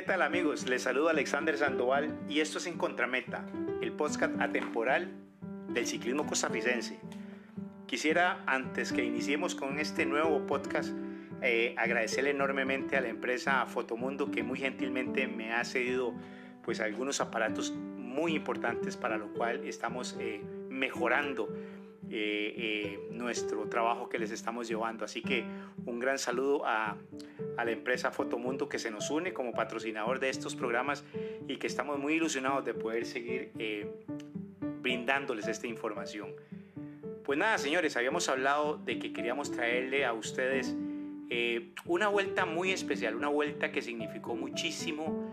¿Qué tal amigos? Les saluda Alexander Sandoval y esto es En Contrameta, el podcast atemporal del ciclismo costarricense. Quisiera, antes que iniciemos con este nuevo podcast, eh, agradecerle enormemente a la empresa Fotomundo que muy gentilmente me ha cedido pues algunos aparatos muy importantes para lo cual estamos eh, mejorando eh, eh, nuestro trabajo que les estamos llevando. Así que un gran saludo a, a, la empresa Fotomundo que se nos une como patrocinador de estos programas y que estamos muy ilusionados de poder seguir eh, brindándoles esta información. Pues nada, señores, habíamos hablado de que queríamos traerle a ustedes una vuelta muy especial, una vuelta que significó muchísimo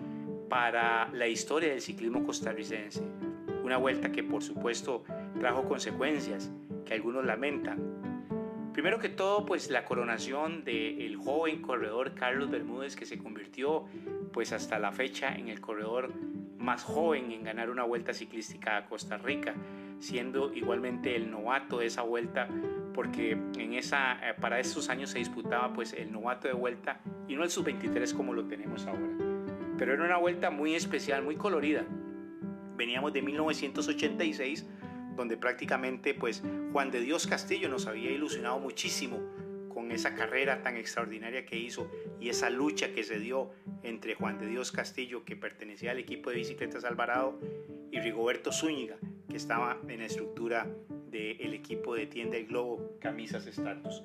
para la historia del ciclismo costarricense. Una vuelta que por supuesto trajo consecuencias que algunos lamentan. Primero que todo, pues la coronación del joven corredor Carlos Bermúdez que se convirtió pues hasta la fecha en el corredor más joven en ganar una vuelta ciclística a Costa Rica, siendo igualmente el novato de esa vuelta porque en esa, eh, para esos años se disputaba pues el novato de vuelta y no el sub-23 como lo tenemos ahora. Pero era una vuelta muy especial, muy colorida. Veníamos de 1986 donde prácticamente pues Juan de Dios Castillo nos había ilusionado muchísimo con esa carrera tan extraordinaria que hizo y esa lucha que se dio entre Juan de Dios Castillo, que pertenecía al equipo de bicicletas Alvarado, y Rigoberto Zúñiga, que estaba en la estructura del equipo de tienda El Globo, camisas estatus.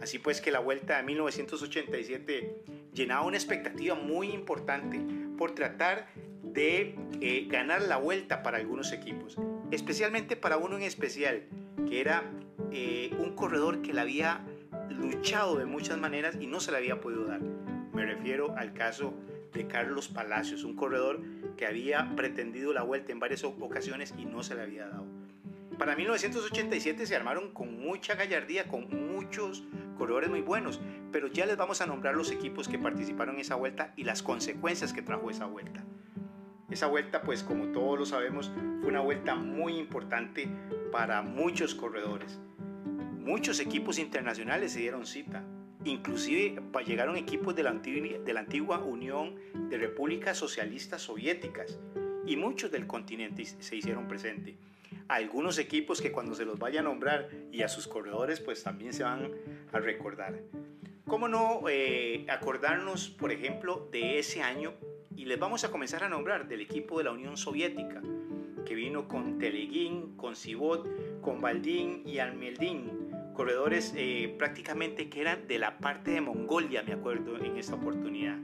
Así pues que la vuelta de 1987 llenaba una expectativa muy importante por tratar de eh, ganar la vuelta para algunos equipos especialmente para uno en especial, que era eh, un corredor que le había luchado de muchas maneras y no se le había podido dar. Me refiero al caso de Carlos Palacios, un corredor que había pretendido la vuelta en varias ocasiones y no se le había dado. Para 1987 se armaron con mucha gallardía, con muchos corredores muy buenos, pero ya les vamos a nombrar los equipos que participaron en esa vuelta y las consecuencias que trajo esa vuelta. Esa vuelta, pues como todos lo sabemos, fue una vuelta muy importante para muchos corredores. Muchos equipos internacionales se dieron cita. Inclusive llegaron equipos de la, antigua, de la antigua Unión de Repúblicas Socialistas Soviéticas y muchos del continente se hicieron presentes. Algunos equipos que cuando se los vaya a nombrar y a sus corredores pues también se van a recordar. ¿Cómo no eh, acordarnos, por ejemplo, de ese año y les vamos a comenzar a nombrar del equipo de la Unión Soviética, que vino con Teleguín, con Sibot, con Baldín y Almeldín, corredores eh, prácticamente que eran de la parte de Mongolia, me acuerdo, en esta oportunidad.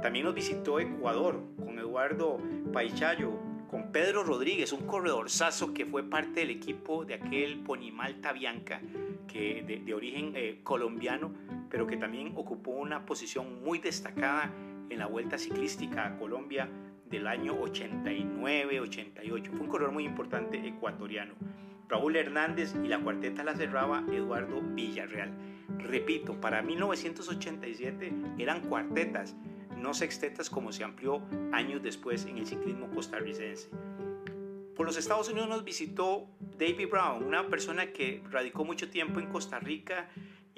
También nos visitó Ecuador con Eduardo Paichayo, con Pedro Rodríguez, un corredorzazo que fue parte del equipo de aquel Ponimalta Bianca, que de, origen eh, colombiano, pero que también ocupó una posición muy destacada en la Vuelta Ciclística a Colombia del año 89-88. Fue un corredor muy importante ecuatoriano. Raúl Hernández y la cuarteta la cerraba Eduardo Villarreal. Repito, para 1987 eran cuartetas, no sextetas como se amplió años después en el ciclismo costarricense. Por los Estados Unidos nos visitó David Brown, una persona que radicó mucho tiempo en Costa Rica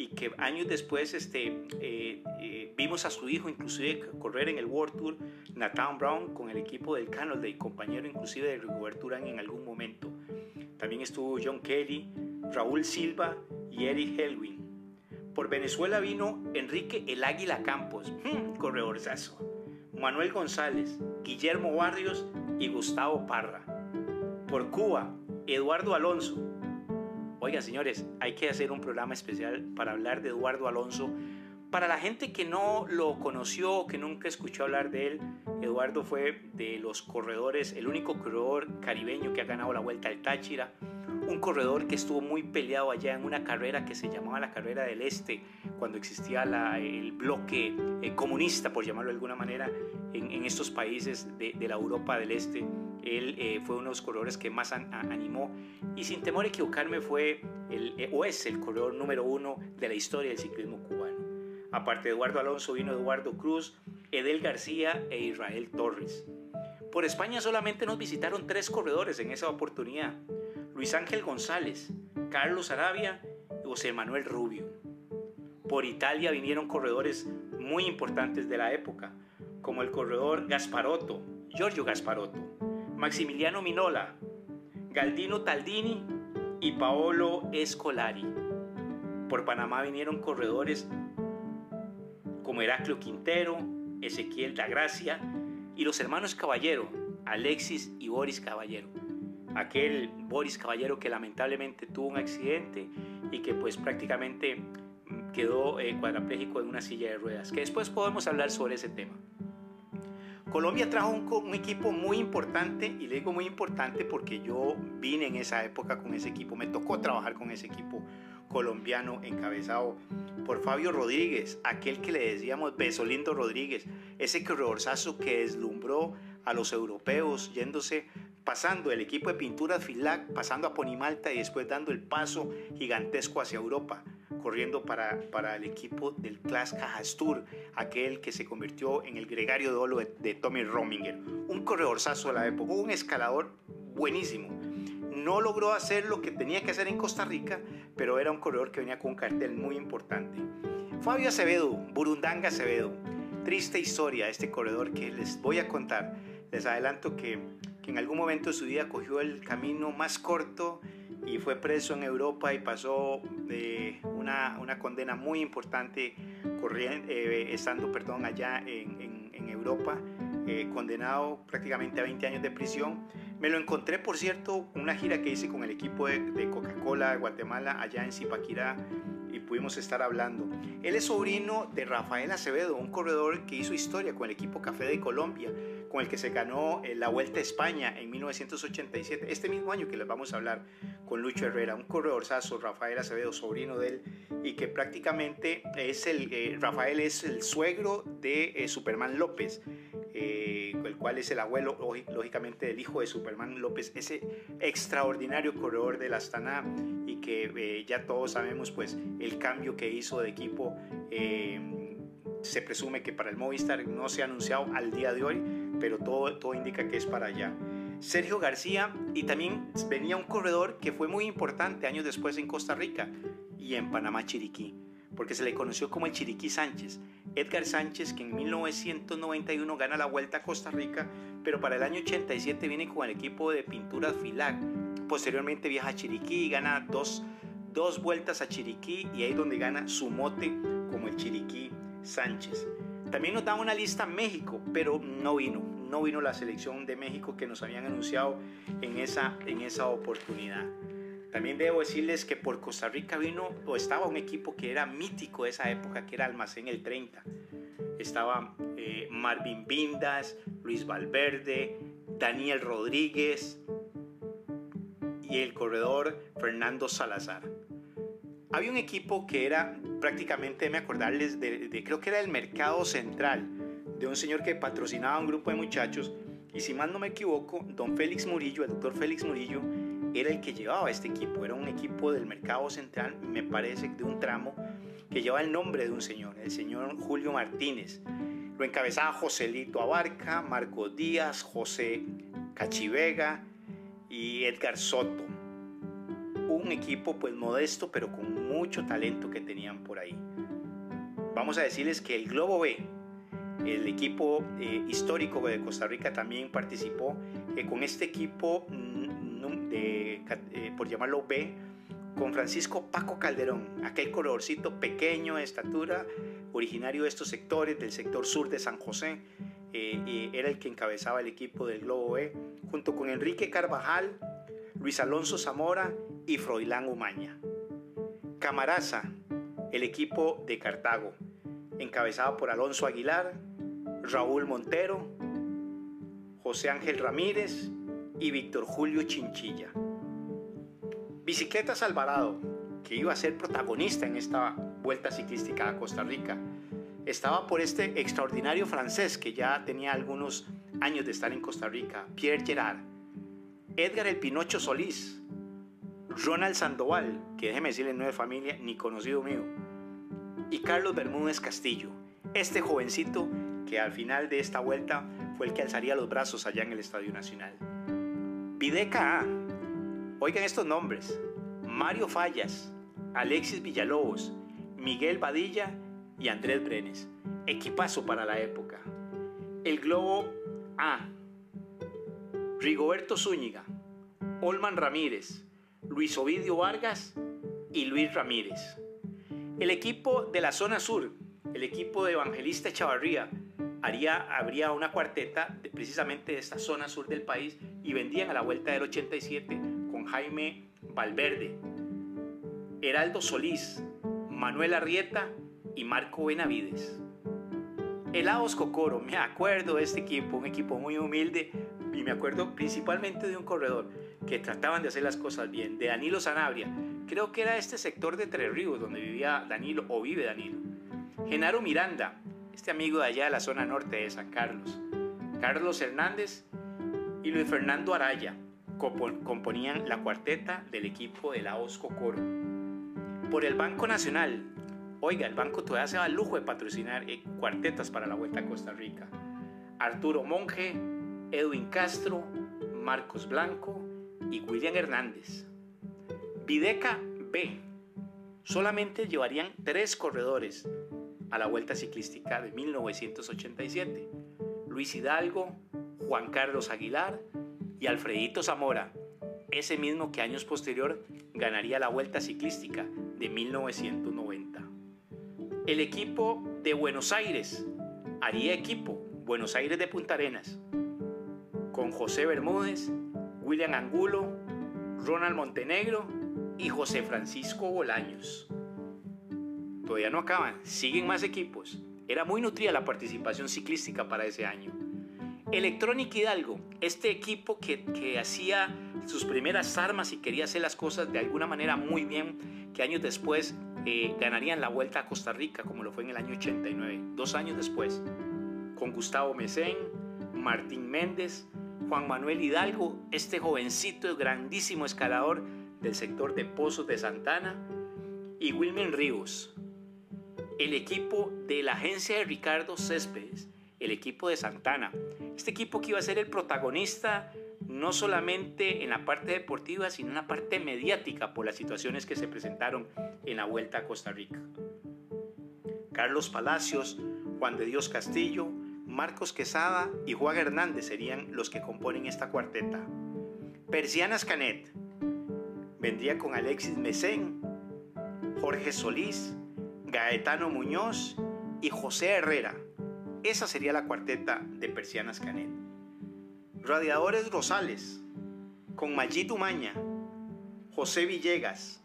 y que años después este, eh, eh, vimos a su hijo inclusive correr en el World Tour, Nathan Brown, con el equipo del Canal compañero inclusive de Rigoberto Urán en algún momento. También estuvo John Kelly, Raúl Silva y Eric Helwin. Por Venezuela vino Enrique El Águila Campos, hmm, corredorzazo, Manuel González, Guillermo Barrios y Gustavo Parra. Por Cuba, Eduardo Alonso, Oiga, señores, hay que hacer un programa especial para hablar de Eduardo Alonso. Para la gente que no lo conoció, que nunca escuchó hablar de él, Eduardo fue de los corredores, el único corredor caribeño que ha ganado la Vuelta al Táchira, un corredor que estuvo muy peleado allá en una carrera que se llamaba la Carrera del Este, cuando existía el bloque eh, comunista, por llamarlo de alguna manera, en, estos países de, la Europa del Este. Él eh, fue uno de los corredores que más animó y sin temor a equivocarme fue el, eh, o es el corredor número uno de la historia del ciclismo cubano. Aparte de Eduardo Alonso vino Eduardo Cruz, Edel García e Israel Torres. Por España solamente nos visitaron tres corredores en esa oportunidad. Luis Ángel González, Carlos Arabia y José Manuel Rubio. Por Italia vinieron corredores muy importantes de la época, como el corredor Gasparotto, Giorgio Gasparotto, Maximiliano Minola, Galdino Taldini y Paolo Escolari. Por Panamá vinieron corredores como Heraclio Quintero, Ezequiel da Gracia y los hermanos Caballero, Alexis y Boris Caballero. Aquel Boris Caballero que lamentablemente tuvo un accidente y que pues prácticamente quedó eh, cuadrapléjico en una silla de ruedas, que después podemos hablar sobre ese tema. Colombia trajo un, un, equipo muy importante y le digo muy importante porque yo vine en esa época con ese equipo, me tocó trabajar con ese equipo colombiano encabezado por Fabio Rodríguez, aquel que le decíamos Beso Rodríguez, ese corredorzazo que deslumbró a los europeos yéndose pasando el equipo de pinturas Filac, pasando a Ponimalta y después dando el paso gigantesco hacia Europa corriendo para, para el equipo del Class Cajastur, aquel que se convirtió en el gregario de olo de, Tommy Rominger. Un corredorzazo de la época, un escalador buenísimo. No logró hacer lo que tenía que hacer en Costa Rica, pero era un corredor que venía con un cartel muy importante. Fabio Acevedo, Burundanga Acevedo. Triste historia este corredor que les voy a contar. Les adelanto que, que en algún momento de su vida cogió el camino más corto y fue preso en Europa y pasó de una, una condena muy importante corriendo, eh, estando perdón, allá en, en, en Europa, eh, condenado prácticamente a 20 años de prisión. Me lo encontré, por cierto, una gira que hice con el equipo de, de Coca-Cola de Guatemala allá en Zipaquirá y pudimos estar hablando. Él es sobrino de Rafael Acevedo, un corredor que hizo historia con el equipo Café de Colombia, con el que se ganó eh, la Vuelta a España en 1987, este mismo año que les vamos a hablar con Lucho Herrera, un corredorzazo, Rafael Acevedo, sobrino de él, y que prácticamente es el, eh, Rafael es el suegro de eh, Superman López, el cual es el abuelo, lógicamente, del hijo de Superman López, ese extraordinario corredor de la Astana y que ya todos sabemos pues el cambio que hizo de equipo. se presume que para el Movistar no se ha anunciado al día de hoy, pero todo, todo indica que es para allá. Sergio García y también venía un corredor que fue muy importante años después en Costa Rica y en Panamá Chiriquí, porque se le conoció como el Chiriquí Sánchez. Edgar Sánchez, que en 1991 gana la Vuelta a Costa Rica, pero para el año 87 viene con el equipo de pinturas Filac. Posteriormente viaja a Chiriquí y gana dos, dos vueltas a Chiriquí y ahí es donde gana su mote como el Chiriquí Sánchez. También nos da una lista México, pero no vino, no vino la selección de México que nos habían anunciado en esa, en esa oportunidad. También debo decirles que por Costa Rica vino o estaba un equipo que era mítico de esa época, que era Almacén el 30. Estaba eh, Marvin Vindas, Luis Valverde, Daniel Rodríguez y el corredor Fernando Salazar. Había un equipo que era prácticamente, me acordarles, de, creo que era el mercado central, de un señor que patrocinaba un grupo de muchachos. Y si mal no me equivoco, don Félix Murillo, el doctor Félix Murillo, era el que llevaba este equipo. Era un equipo del mercado central, me parece, de un tramo que lleva el nombre de un señor, el señor Julio Martínez. Lo encabezaba Joselito Abarca, Marco Díaz, José Cachivega y Edgar Soto un equipo pues modesto pero con mucho talento que tenían por ahí. Vamos a decirles que el Globo B, el equipo eh, histórico de Costa Rica también participó eh, con este equipo, mm, de, eh, por llamarlo B, con Francisco Paco Calderón, aquel colorcito pequeño de estatura, originario de estos sectores, del sector sur de San José, era el que encabezaba el equipo del Globo B, junto con Enrique Carvajal, Luis Alonso Zamora y Froilán Umaña. Camaraza, el equipo de Cartago, encabezado por Alonso Aguilar, Raúl Montero, José Ángel Ramírez y Víctor Julio Chinchilla. Bicicletas Alvarado, que iba a ser protagonista en esta vuelta ciclística a Costa Rica, estaba por este extraordinario francés que ya tenía algunos años de estar en Costa Rica, Pierre Gerard, Edgar el Pinocho Solís, Ronald Sandoval, que déjeme decirle no es familia ni conocido mío, y Carlos Bermúdez Castillo, este jovencito que al final de esta vuelta fue el que alzaría los brazos allá en el Estadio Nacional. Videca A, oigan estos nombres, Mario Fallas, Alexis Villalobos, Miguel Badilla y Andrés Brenes, equipazo para la época. El globo A. Rigoberto Zúñiga, Olman Ramírez, Luis Ovidio Vargas y Luis Ramírez. El equipo de la zona sur, el equipo de Evangelista Chavarría, haría, habría una cuarteta de, precisamente de esta zona sur del país y vendían a la vuelta del 87 con Jaime Valverde, Heraldo Solís, Manuel Arrieta y Marco Benavides. El Aos Cocoro, me acuerdo de este equipo, un equipo muy humilde y me acuerdo principalmente de un corredor que trataban de hacer las cosas bien, de Danilo Sanabria. Creo que era este sector de Tres Ríos donde vivía Danilo o vive Danilo. Genaro Miranda, este amigo de allá de la zona norte de San Carlos. Carlos Hernández y Luis Fernando Araya componían la cuarteta del equipo de la Osco Coro. Por el Banco Nacional, oiga, el banco todavía se va al lujo de patrocinar eh, cuartetas para la Vuelta a Costa Rica. Arturo Monge, Edwin Castro, Marcos Blanco y William Hernández. Videca B. Solamente llevarían tres corredores a la Vuelta Ciclística de 1987. Luis Hidalgo, Juan Carlos Aguilar y Alfredito Zamora, ese mismo que años posterior ganaría la Vuelta Ciclística de 1990. El equipo de Buenos Aires haría equipo Buenos Aires de Punta Arenas con José Bermúdez, William Angulo, Ronald Montenegro y José Francisco Bolaños. Todavía no acaban, siguen más equipos. Era muy nutrida la participación ciclística para ese año. Electronic Hidalgo, este equipo que, hacía sus primeras armas y quería hacer las cosas de alguna manera muy bien, que años después eh, ganarían la vuelta a Costa Rica, como lo fue en el año 89, dos años después, con Gustavo Mesén, Martín Méndez, Juan Manuel Hidalgo, este jovencito grandísimo escalador del sector de Pozos de Santana, y Wilmen Ríos, el equipo de la agencia de Ricardo Céspedes, el equipo de Santana. Este equipo que iba a ser el protagonista no solamente en la parte deportiva, sino en la parte mediática por las situaciones que se presentaron en la Vuelta a Costa Rica. Carlos Palacios, Juan de Dios Castillo, Marcos Quesada y Juan Hernández serían los que componen esta cuarteta. Persianas Canet vendría con Alexis Mesén, Jorge Solís, Gaetano Muñoz y José Herrera. Esa sería la cuarteta de Persianas Canet. Radiadores Rosales, con Mayito Umaña, José Villegas,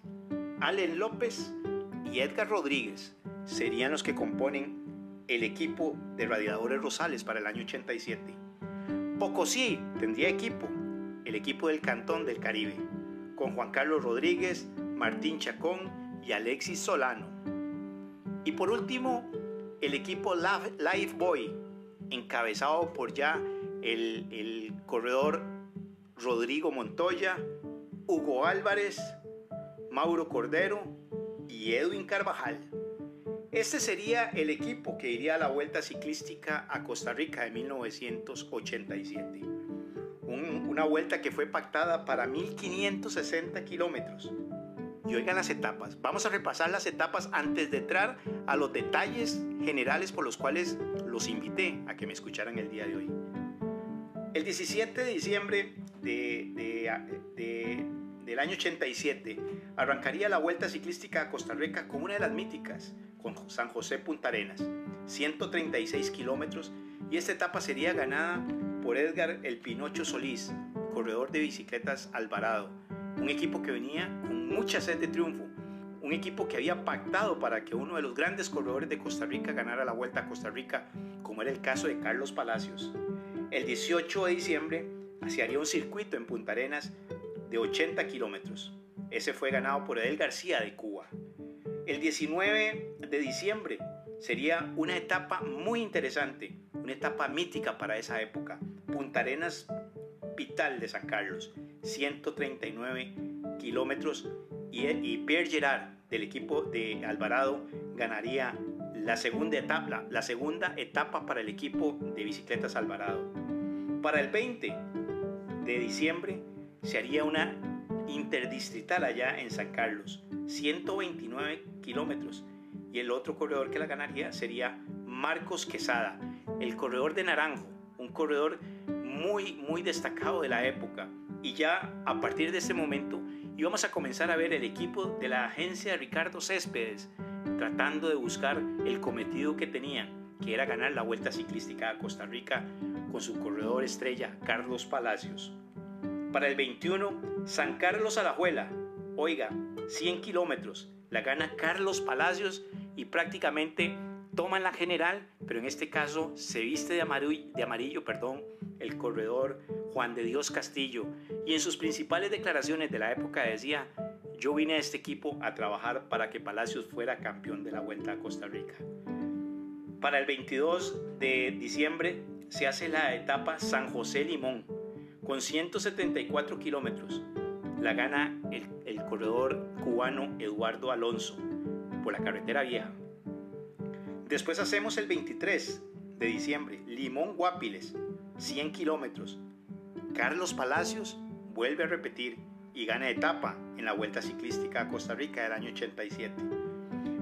Allen López y Edgar Rodríguez serían los que componen el equipo de Radiadores Rosales para el año 87. Pocosí tendría equipo, el equipo del Cantón del Caribe, con Juan Carlos Rodríguez, Martín Chacón y Alexis Solano. Y por último, el equipo Life Boy, encabezado por ya el, el corredor Rodrigo Montoya, Hugo Álvarez, Mauro Cordero y Edwin Carvajal. Este sería el equipo que iría a la Vuelta Ciclística a Costa Rica de 1987. una vuelta que fue pactada para 1560 kilómetros y oigan las etapas. Vamos a repasar las etapas antes de entrar a los detalles generales por los cuales los invité a que me escucharan el día de hoy. El 17 de diciembre de, del año 87 arrancaría la Vuelta Ciclística a Costa Rica con una de las míticas, con San José Punta Arenas, 136 kilómetros, y esta etapa sería ganada por Edgar El Pinocho Solís, corredor de bicicletas Alvarado, un equipo que venía con mucha sed de triunfo, un equipo que había pactado para que uno de los grandes corredores de Costa Rica ganara la Vuelta a Costa Rica, como era el caso de Carlos Palacios. El 18 de diciembre se haría un circuito en Punta Arenas de 80 kilómetros. Ese fue ganado por Edel García de Cuba. El 19 de diciembre sería una etapa muy interesante, una etapa mítica para esa época. Punta Arenas Vital de San Carlos. 139 kilómetros y, Pierre Gerard del equipo de Alvarado ganaría la segunda etapa, la segunda etapa para el equipo de bicicletas Alvarado. Para el 20 de diciembre se haría una interdistrital allá en San Carlos, 129 kilómetros, y el otro corredor que la ganaría sería Marcos Quesada, el corredor de Naranjo, un corredor muy, muy destacado de la época. Y ya a partir de ese momento íbamos a comenzar a ver el equipo de la agencia Ricardo Céspedes tratando de buscar el cometido que tenían, que era ganar la Vuelta Ciclística a Costa Rica con su corredor estrella Carlos Palacios. Para el 21, San Carlos Alajuela, oiga, 100 kilómetros, la gana Carlos Palacios y prácticamente toman la general, pero en este caso se viste de amarillo, de amarillo perdón, el corredor Juan de Dios Castillo y en sus principales declaraciones de la época decía, yo vine a este equipo a trabajar para que Palacios fuera campeón de la Vuelta a Costa Rica. Para el 22 de diciembre se hace la etapa San José Limón con 174 kilómetros. La gana el, corredor cubano Eduardo Alonso por la carretera vieja. Después hacemos el 23 de diciembre, Limón Guapiles, 100 kilómetros. Carlos Palacios vuelve a repetir y gana etapa en la Vuelta Ciclística a Costa Rica del año 87.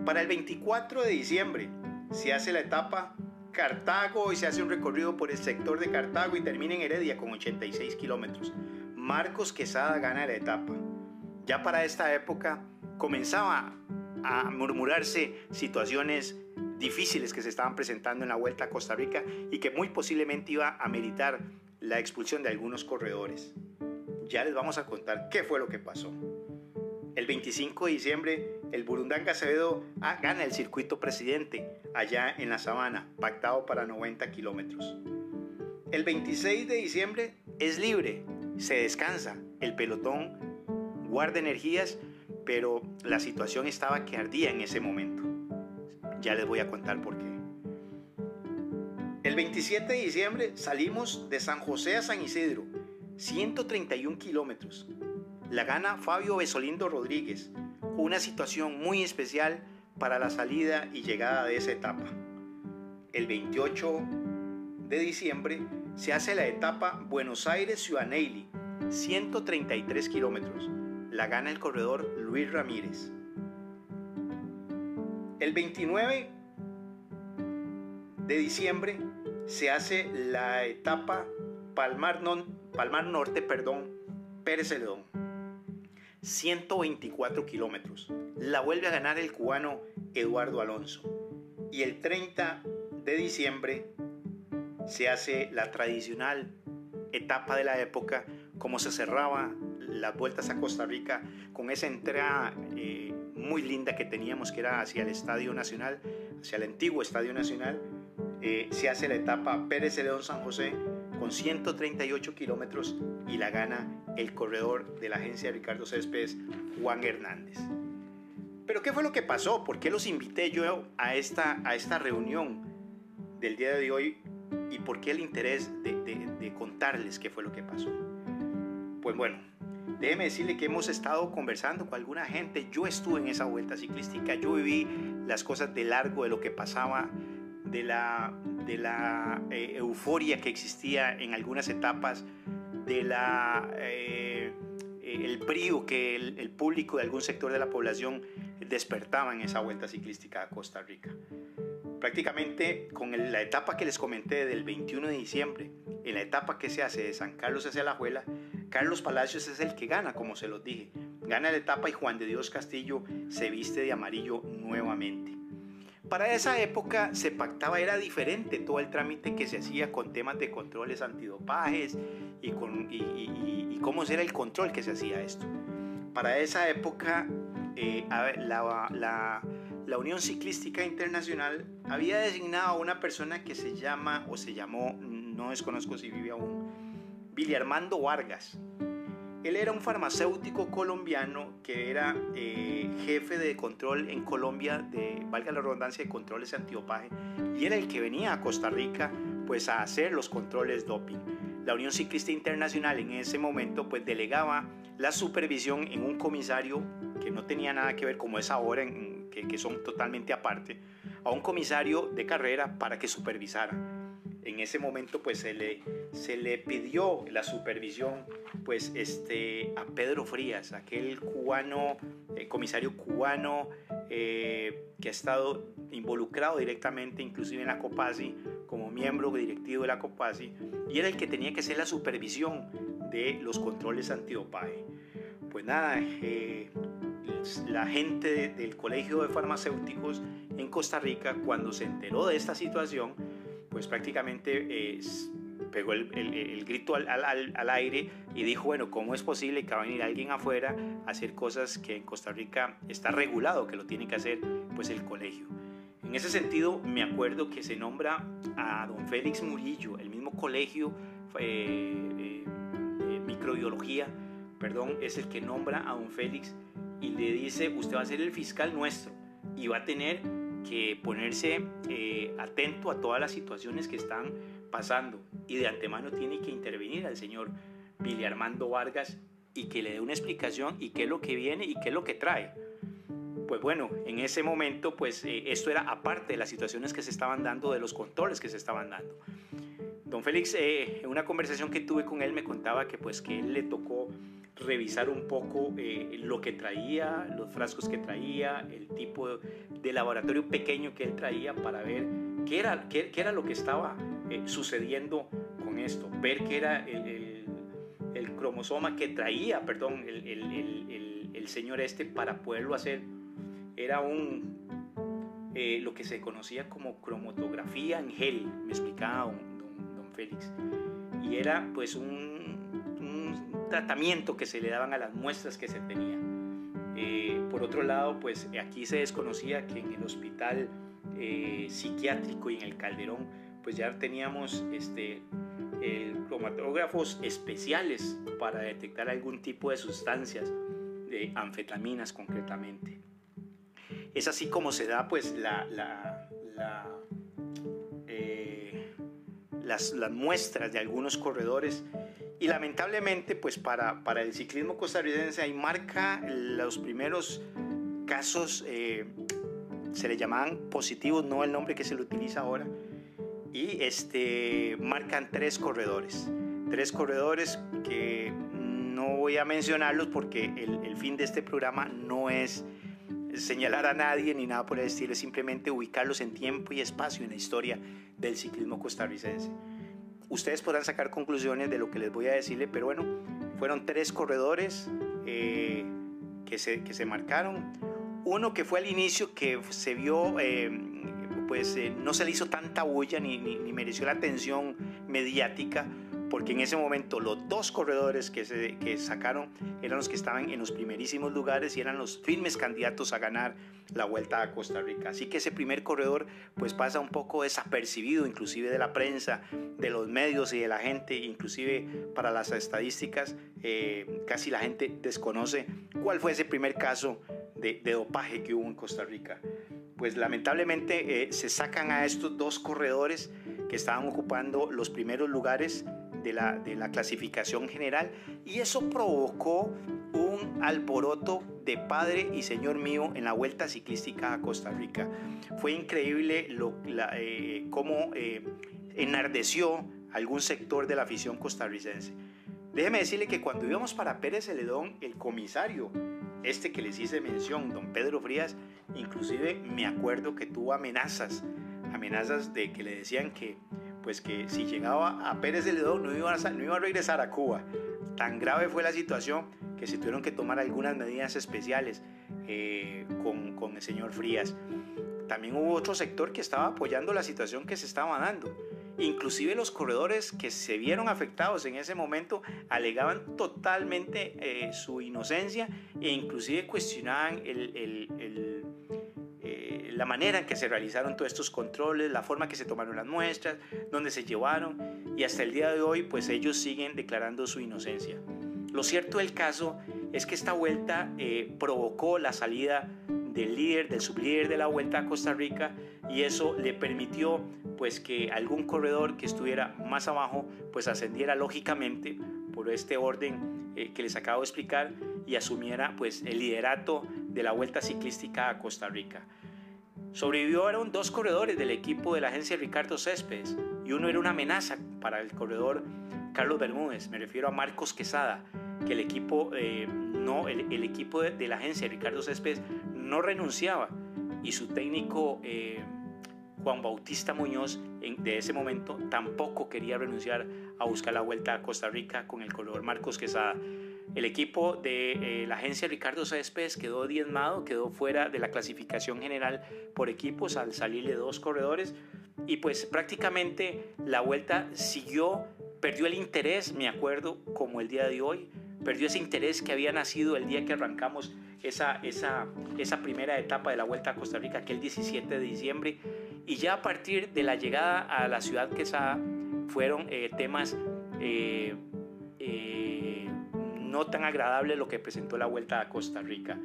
Para el 24 de diciembre se hace la etapa Cartago y se hace un recorrido por el sector de Cartago y termina en Heredia con 86 kilómetros. Marcos Quesada gana la etapa. Ya para esta época comenzaba a murmurarse situaciones difíciles que se estaban presentando en la Vuelta a Costa Rica y que muy posiblemente iba a meritar la expulsión de algunos corredores. Ya les vamos a contar qué fue lo que pasó. El 25 de diciembre, el Burundanga Acevedo ah, gana el circuito presidente allá en la sabana, pactado para 90 kilómetros. El 26 de diciembre es libre, se descansa, el pelotón guarda energías, pero la situación estaba que ardía en ese momento. Ya les voy a contar por qué. El 27 de diciembre salimos de San José a San Isidro, 131 kilómetros. La gana Fabio Besolindo Rodríguez, una situación muy especial para la salida y llegada de esa etapa. El 28 de diciembre se hace la etapa Buenos Aires-Ciudad 133 kilómetros. La gana el corredor Luis Ramírez. El 29 de diciembre se hace la etapa Palmar, Norte, perdón, Pérez Celedón. 124 kilómetros. La vuelve a ganar el cubano Eduardo Alonso. Y el 30 de diciembre se hace la tradicional etapa de la época, como se cerraba las vueltas a Costa Rica con esa entrada eh, muy linda que teníamos, que era hacia el Estadio Nacional, hacia el antiguo Estadio Nacional. Eh, se hace la etapa Pérez León San José con 138 kilómetros y la gana el corredor de la agencia Ricardo Céspedes, Juan Hernández. Pero ¿qué fue lo que pasó? ¿Por qué los invité yo a esta, a esta reunión del día de hoy? ¿Y por qué el interés de, de contarles qué fue lo que pasó? Pues bueno, Déjeme decirle que hemos estado conversando con alguna gente. Yo estuve en esa vuelta ciclística, yo viví las cosas de largo de lo que pasaba, de la, eh, euforia que existía en algunas etapas, de la, eh, el brío que el, el, público de algún sector de la población despertaba en esa vuelta ciclística a Costa Rica. Prácticamente con la etapa que les comenté del 21 de diciembre, en la etapa que se hace de San Carlos hacia La Juela, Carlos Palacios es el que gana, como se los dije. Gana la etapa y Juan de Dios Castillo se viste de amarillo nuevamente. Para esa época se pactaba, era diferente todo el trámite que se hacía con temas de controles antidopajes y, con, y, cómo era el control que se hacía esto. Para esa época eh, la, la, la, Unión Ciclística Internacional había designado a una persona que se llama o se llamó, no desconozco si vive aún, Billy Armando Vargas. Él era un farmacéutico colombiano que era eh, jefe de control en Colombia, de, valga la redundancia, de controles antidopaje, y era el que venía a Costa Rica pues a hacer los controles doping. La Unión Ciclista Internacional en ese momento pues delegaba la supervisión en un comisario que no tenía nada que ver como es ahora, que, que son totalmente aparte, a un comisario de carrera para que supervisara en ese momento pues se le, se le pidió la supervisión pues este, a Pedro Frías, aquel cubano, eh, comisario cubano eh, que ha estado involucrado directamente, inclusive en la COPASI, como miembro directivo de la COPASI, y era el que tenía que hacer la supervisión de los controles antidopaje. Pues nada, eh, la gente del Colegio de Farmacéuticos en Costa Rica, cuando se enteró de esta situación, pues prácticamente eh, pegó el, grito al, al, aire y dijo, bueno, ¿cómo es posible que va a venir alguien afuera a hacer cosas que en Costa Rica está regulado, que lo tiene que hacer pues el colegio? En ese sentido, me acuerdo que se nombra a don Félix Murillo, el mismo colegio eh, eh, de microbiología, perdón, es el que nombra a don Félix y le dice, usted va a ser el fiscal nuestro y va a tener que ponerse eh, atento a todas las situaciones que están pasando y de antemano tiene que intervenir al señor Billy Armando Vargas y que le dé una explicación y qué es lo que viene y qué es lo que trae. Pues bueno, en ese momento pues eh, esto era aparte de las situaciones que se estaban dando, de los controles que se estaban dando. Don Félix, eh, en una conversación que tuve con él me contaba que pues que él le tocó revisar un poco eh, lo que traía, los frascos que traía, el tipo de laboratorio pequeño que él traía para ver qué era, qué, era lo que estaba eh, sucediendo con esto, ver qué era el, cromosoma que traía, perdón, el, el, señor este para poderlo hacer. Era un, eh, lo que se conocía como cromatografía en gel, me explicaba don, don Félix. Y era pues un tratamiento que se le daban a las muestras que se tenían. Eh, por otro lado, pues aquí se desconocía que en el hospital eh, psiquiátrico y en el Calderón, pues ya teníamos este, cromatógrafos especiales para detectar algún tipo de sustancias, de anfetaminas concretamente. Es así como se da pues la, la, eh, las, las muestras de algunos corredores y lamentablemente, pues para, para el ciclismo costarricense ahí marca los primeros casos, eh, se le llamaban positivos, no el nombre que se le utiliza ahora, y este, marcan tres corredores. Tres corredores que no voy a mencionarlos porque el, el fin de este programa no es señalar a nadie ni nada por el estilo, es simplemente ubicarlos en tiempo y espacio en la historia del ciclismo costarricense. Ustedes podrán sacar conclusiones de lo que les voy a decirle, pero bueno, fueron tres corredores eh, que, se, que se marcaron. Uno que fue al inicio que se vio, eh, pues eh, no se le hizo tanta bulla ni, ni, ni mereció la atención mediática porque en ese momento los dos corredores que, se, que sacaron eran los que estaban en los primerísimos lugares y eran los firmes candidatos a ganar la vuelta a Costa Rica. Así que ese primer corredor pues pasa un poco desapercibido, inclusive de la prensa, de los medios y de la gente, inclusive para las estadísticas, eh, casi la gente desconoce cuál fue ese primer caso de, dopaje que hubo en Costa Rica. Pues lamentablemente eh, se sacan a estos dos corredores que estaban ocupando los primeros lugares de la, la clasificación general y eso provocó un alboroto de padre y señor mío en la vuelta ciclística a Costa Rica. Fue increíble lo, eh, cómo eh, enardeció algún sector de la afición costarricense. Déjeme decirle que cuando íbamos para Pérez Celedón, el comisario, este que les hice mención, don Pedro Frías, inclusive me acuerdo que tuvo amenazas, amenazas de que le decían que pues que si llegaba a Pérez de Ledón no iba a, no iba a regresar a Cuba. Tan grave fue la situación que se tuvieron que tomar algunas medidas especiales eh, con, con el señor Frías. También hubo otro sector que estaba apoyando la situación que se estaba dando. Inclusive los corredores que se vieron afectados en ese momento alegaban totalmente eh, su inocencia e inclusive cuestionaban el la manera en que se realizaron todos estos controles, la forma que se tomaron las muestras, dónde se llevaron y hasta el día de hoy pues ellos siguen declarando su inocencia. Lo cierto del caso es que esta vuelta eh, provocó la salida del líder, del sublíder de la vuelta a Costa Rica y eso le permitió pues que algún corredor que estuviera más abajo pues ascendiera lógicamente por este orden eh, que les acabo de explicar y asumiera pues el liderato de la vuelta ciclística a Costa Rica. Sobrevivieron dos corredores del equipo de la agencia Ricardo Céspedes y uno era una amenaza para el corredor Carlos Bermúdez, me refiero a Marcos Quesada. que el equipo, eh, no, el, equipo de, la agencia Ricardo Céspedes no renunciaba y su técnico eh, Juan Bautista Muñoz de ese momento tampoco quería renunciar a buscar la vuelta a Costa Rica con el corredor Marcos Quesada. El equipo de la agencia Ricardo Céspedes quedó diezmado, quedó fuera de la clasificación general por equipos al salirle dos corredores. Y pues prácticamente la vuelta siguió, perdió el interés, me acuerdo, como el día de hoy, perdió ese interés que había nacido el día que arrancamos esa, esa, esa primera etapa de la vuelta a Costa Rica, aquel 17 de diciembre, y ya a partir de la llegada a la ciudad Quesada fueron eh, temas eh, eh, no tan agradables lo que presentó la vuelta a Costa Rica.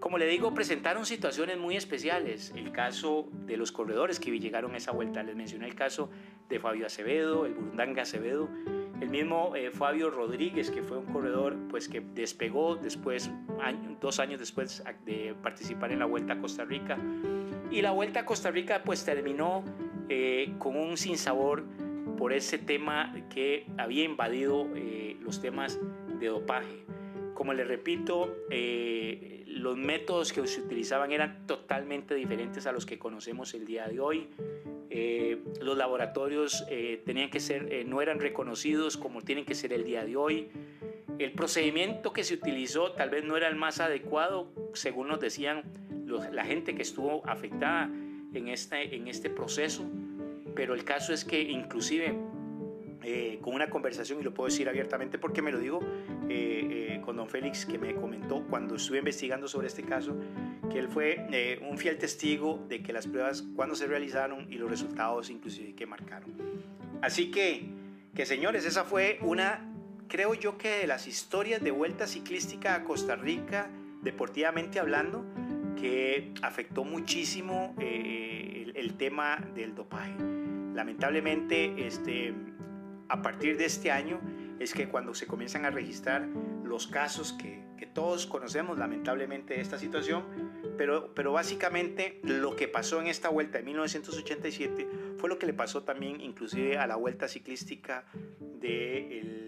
Como le digo, presentaron situaciones muy especiales. El caso de los corredores que llegaron a esa vuelta. Les mencioné el caso de Fabio Acevedo, el Burundanga Acevedo, el mismo eh, Fabio Rodríguez, que fue un corredor pues, que despegó después, dos años después de participar en la Vuelta a Costa Rica. Y la Vuelta a Costa Rica pues terminó eh, con un sinsabor por ese tema que había invadido eh, los temas de dopaje. Como le repito, los métodos que se utilizaban eran totalmente diferentes a los que conocemos el día de hoy. Eh, los laboratorios eh, tenían que ser, eh, no eran reconocidos como tienen que ser el día de hoy. El procedimiento que se utilizó tal vez no era el más adecuado, según nos decían la gente que estuvo afectada en este, en este proceso, pero el caso es que inclusive eh, con una conversación, y lo puedo decir abiertamente porque me lo digo, eh, eh, con don Félix, que me comentó cuando estuve investigando sobre este caso, que él fue un fiel testigo de que las pruebas cuando se realizaron y los resultados inclusive que marcaron. Así que, que señores, esa fue una, creo yo que de las historias de vuelta ciclística a Costa Rica, deportivamente hablando, que afectó muchísimo el, el tema del dopaje. Lamentablemente, este, a partir de este año es que cuando se comienzan a registrar los casos que, que todos conocemos lamentablemente de esta situación, pero, pero básicamente lo que pasó en esta vuelta de 1987 fue lo que le pasó también inclusive a la vuelta ciclística de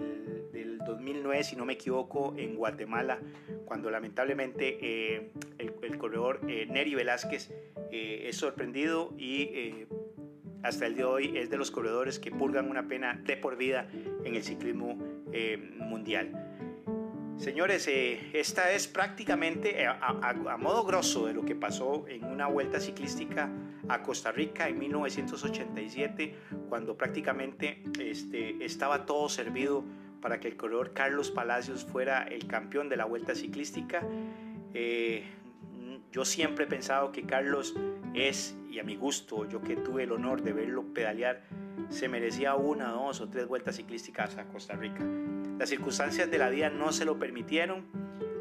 del 2009, si no me equivoco, en Guatemala, cuando lamentablemente eh, el, corredor eh, Neri Velázquez eh, es sorprendido y hasta el día de hoy es de los corredores que purgan una pena de por vida en el ciclismo eh, mundial. Señores, eh, esta es prácticamente eh, a, modo grosso de lo que pasó en una vuelta ciclística a Costa Rica en 1987, cuando prácticamente este, estaba todo servido para que el corredor Carlos Palacios fuera el campeón de la vuelta ciclística. Yo siempre he pensado que Carlos es, y a mi gusto, yo que tuve el honor de verlo pedalear, se merecía una, dos o tres vueltas ciclísticas a Costa Rica. Las circunstancias de la vida no se lo permitieron.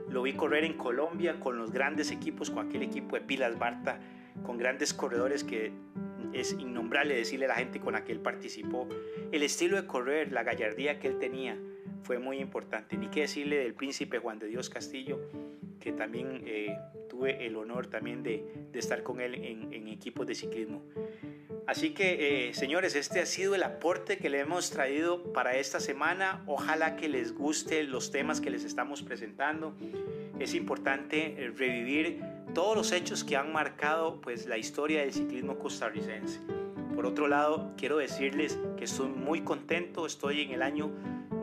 Lo vi correr en Colombia con los grandes equipos, con aquel equipo de Pilas Barta, con grandes corredores que es innombrable decirle a la gente con la que él participó. El estilo de correr, la gallardía que él tenía fue muy importante. Ni qué decirle del príncipe Juan de Dios Castillo, que también eh, tuve el honor también de, estar con él en, equipos de ciclismo. Así que, eh, señores, este ha sido el aporte que le hemos traído para esta semana. Ojalá que les guste los temas que les estamos presentando. Es importante eh, revivir todos los hechos que han marcado pues, la historia del ciclismo costarricense. Por otro lado, quiero decirles que estoy muy contento. Estoy en el año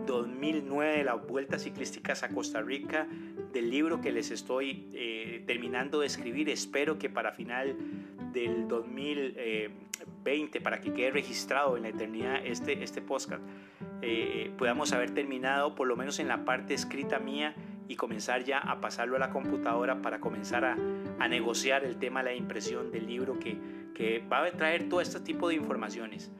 2009 de la Vuelta Ciclísticas a Costa Rica del libro que les estoy eh, terminando de escribir. Espero que para final del 2020, para que quede registrado en la eternidad este, este podcast, eh, podamos haber terminado por lo menos en la parte escrita mía y comenzar ya a pasarlo a la computadora para comenzar a, a negociar el tema de la impresión del libro que, que va a traer todo este tipo de informaciones.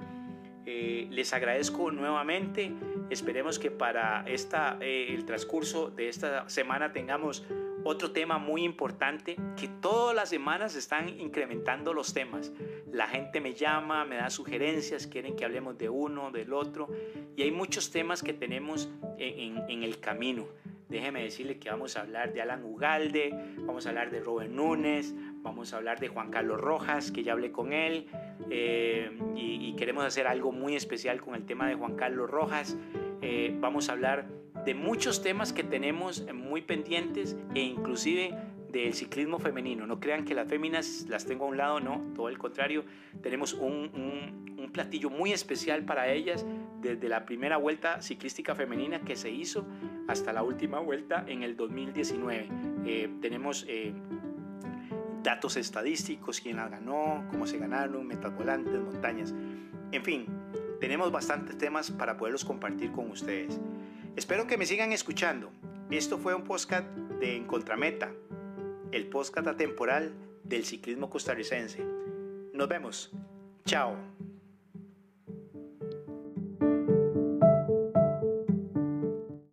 Eh, les agradezco nuevamente. Esperemos que para esta, eh, el transcurso de esta semana tengamos otro tema muy importante, que todas las semanas están incrementando los temas. La gente me llama, me da sugerencias, quieren que hablemos de uno, del otro, y hay muchos temas que tenemos en, en el camino. Déjeme decirle que vamos a hablar de Alan Ugalde, vamos a hablar de Robert Núñez, vamos a hablar de Juan Carlos Rojas, que ya hablé con él, eh, y, queremos hacer algo muy especial con el tema de Juan Carlos Rojas. Eh, vamos a hablar de muchos temas que tenemos muy pendientes e inclusive del ciclismo femenino. No crean que las féminas las tengo a un lado, no, todo el contrario. Tenemos un, un, platillo muy especial para ellas desde la primera vuelta ciclística femenina que se hizo hasta la última vuelta en el 2019. Eh, tenemos eh, datos estadísticos, quién las ganó, cómo se ganaron, metas volantes, montañas. En fin, tenemos bastantes temas para poderlos compartir con ustedes. Espero que me sigan escuchando. Esto fue un podcast de En Contrameta, el podcast atemporal del ciclismo costarricense. Nos vemos. Chao.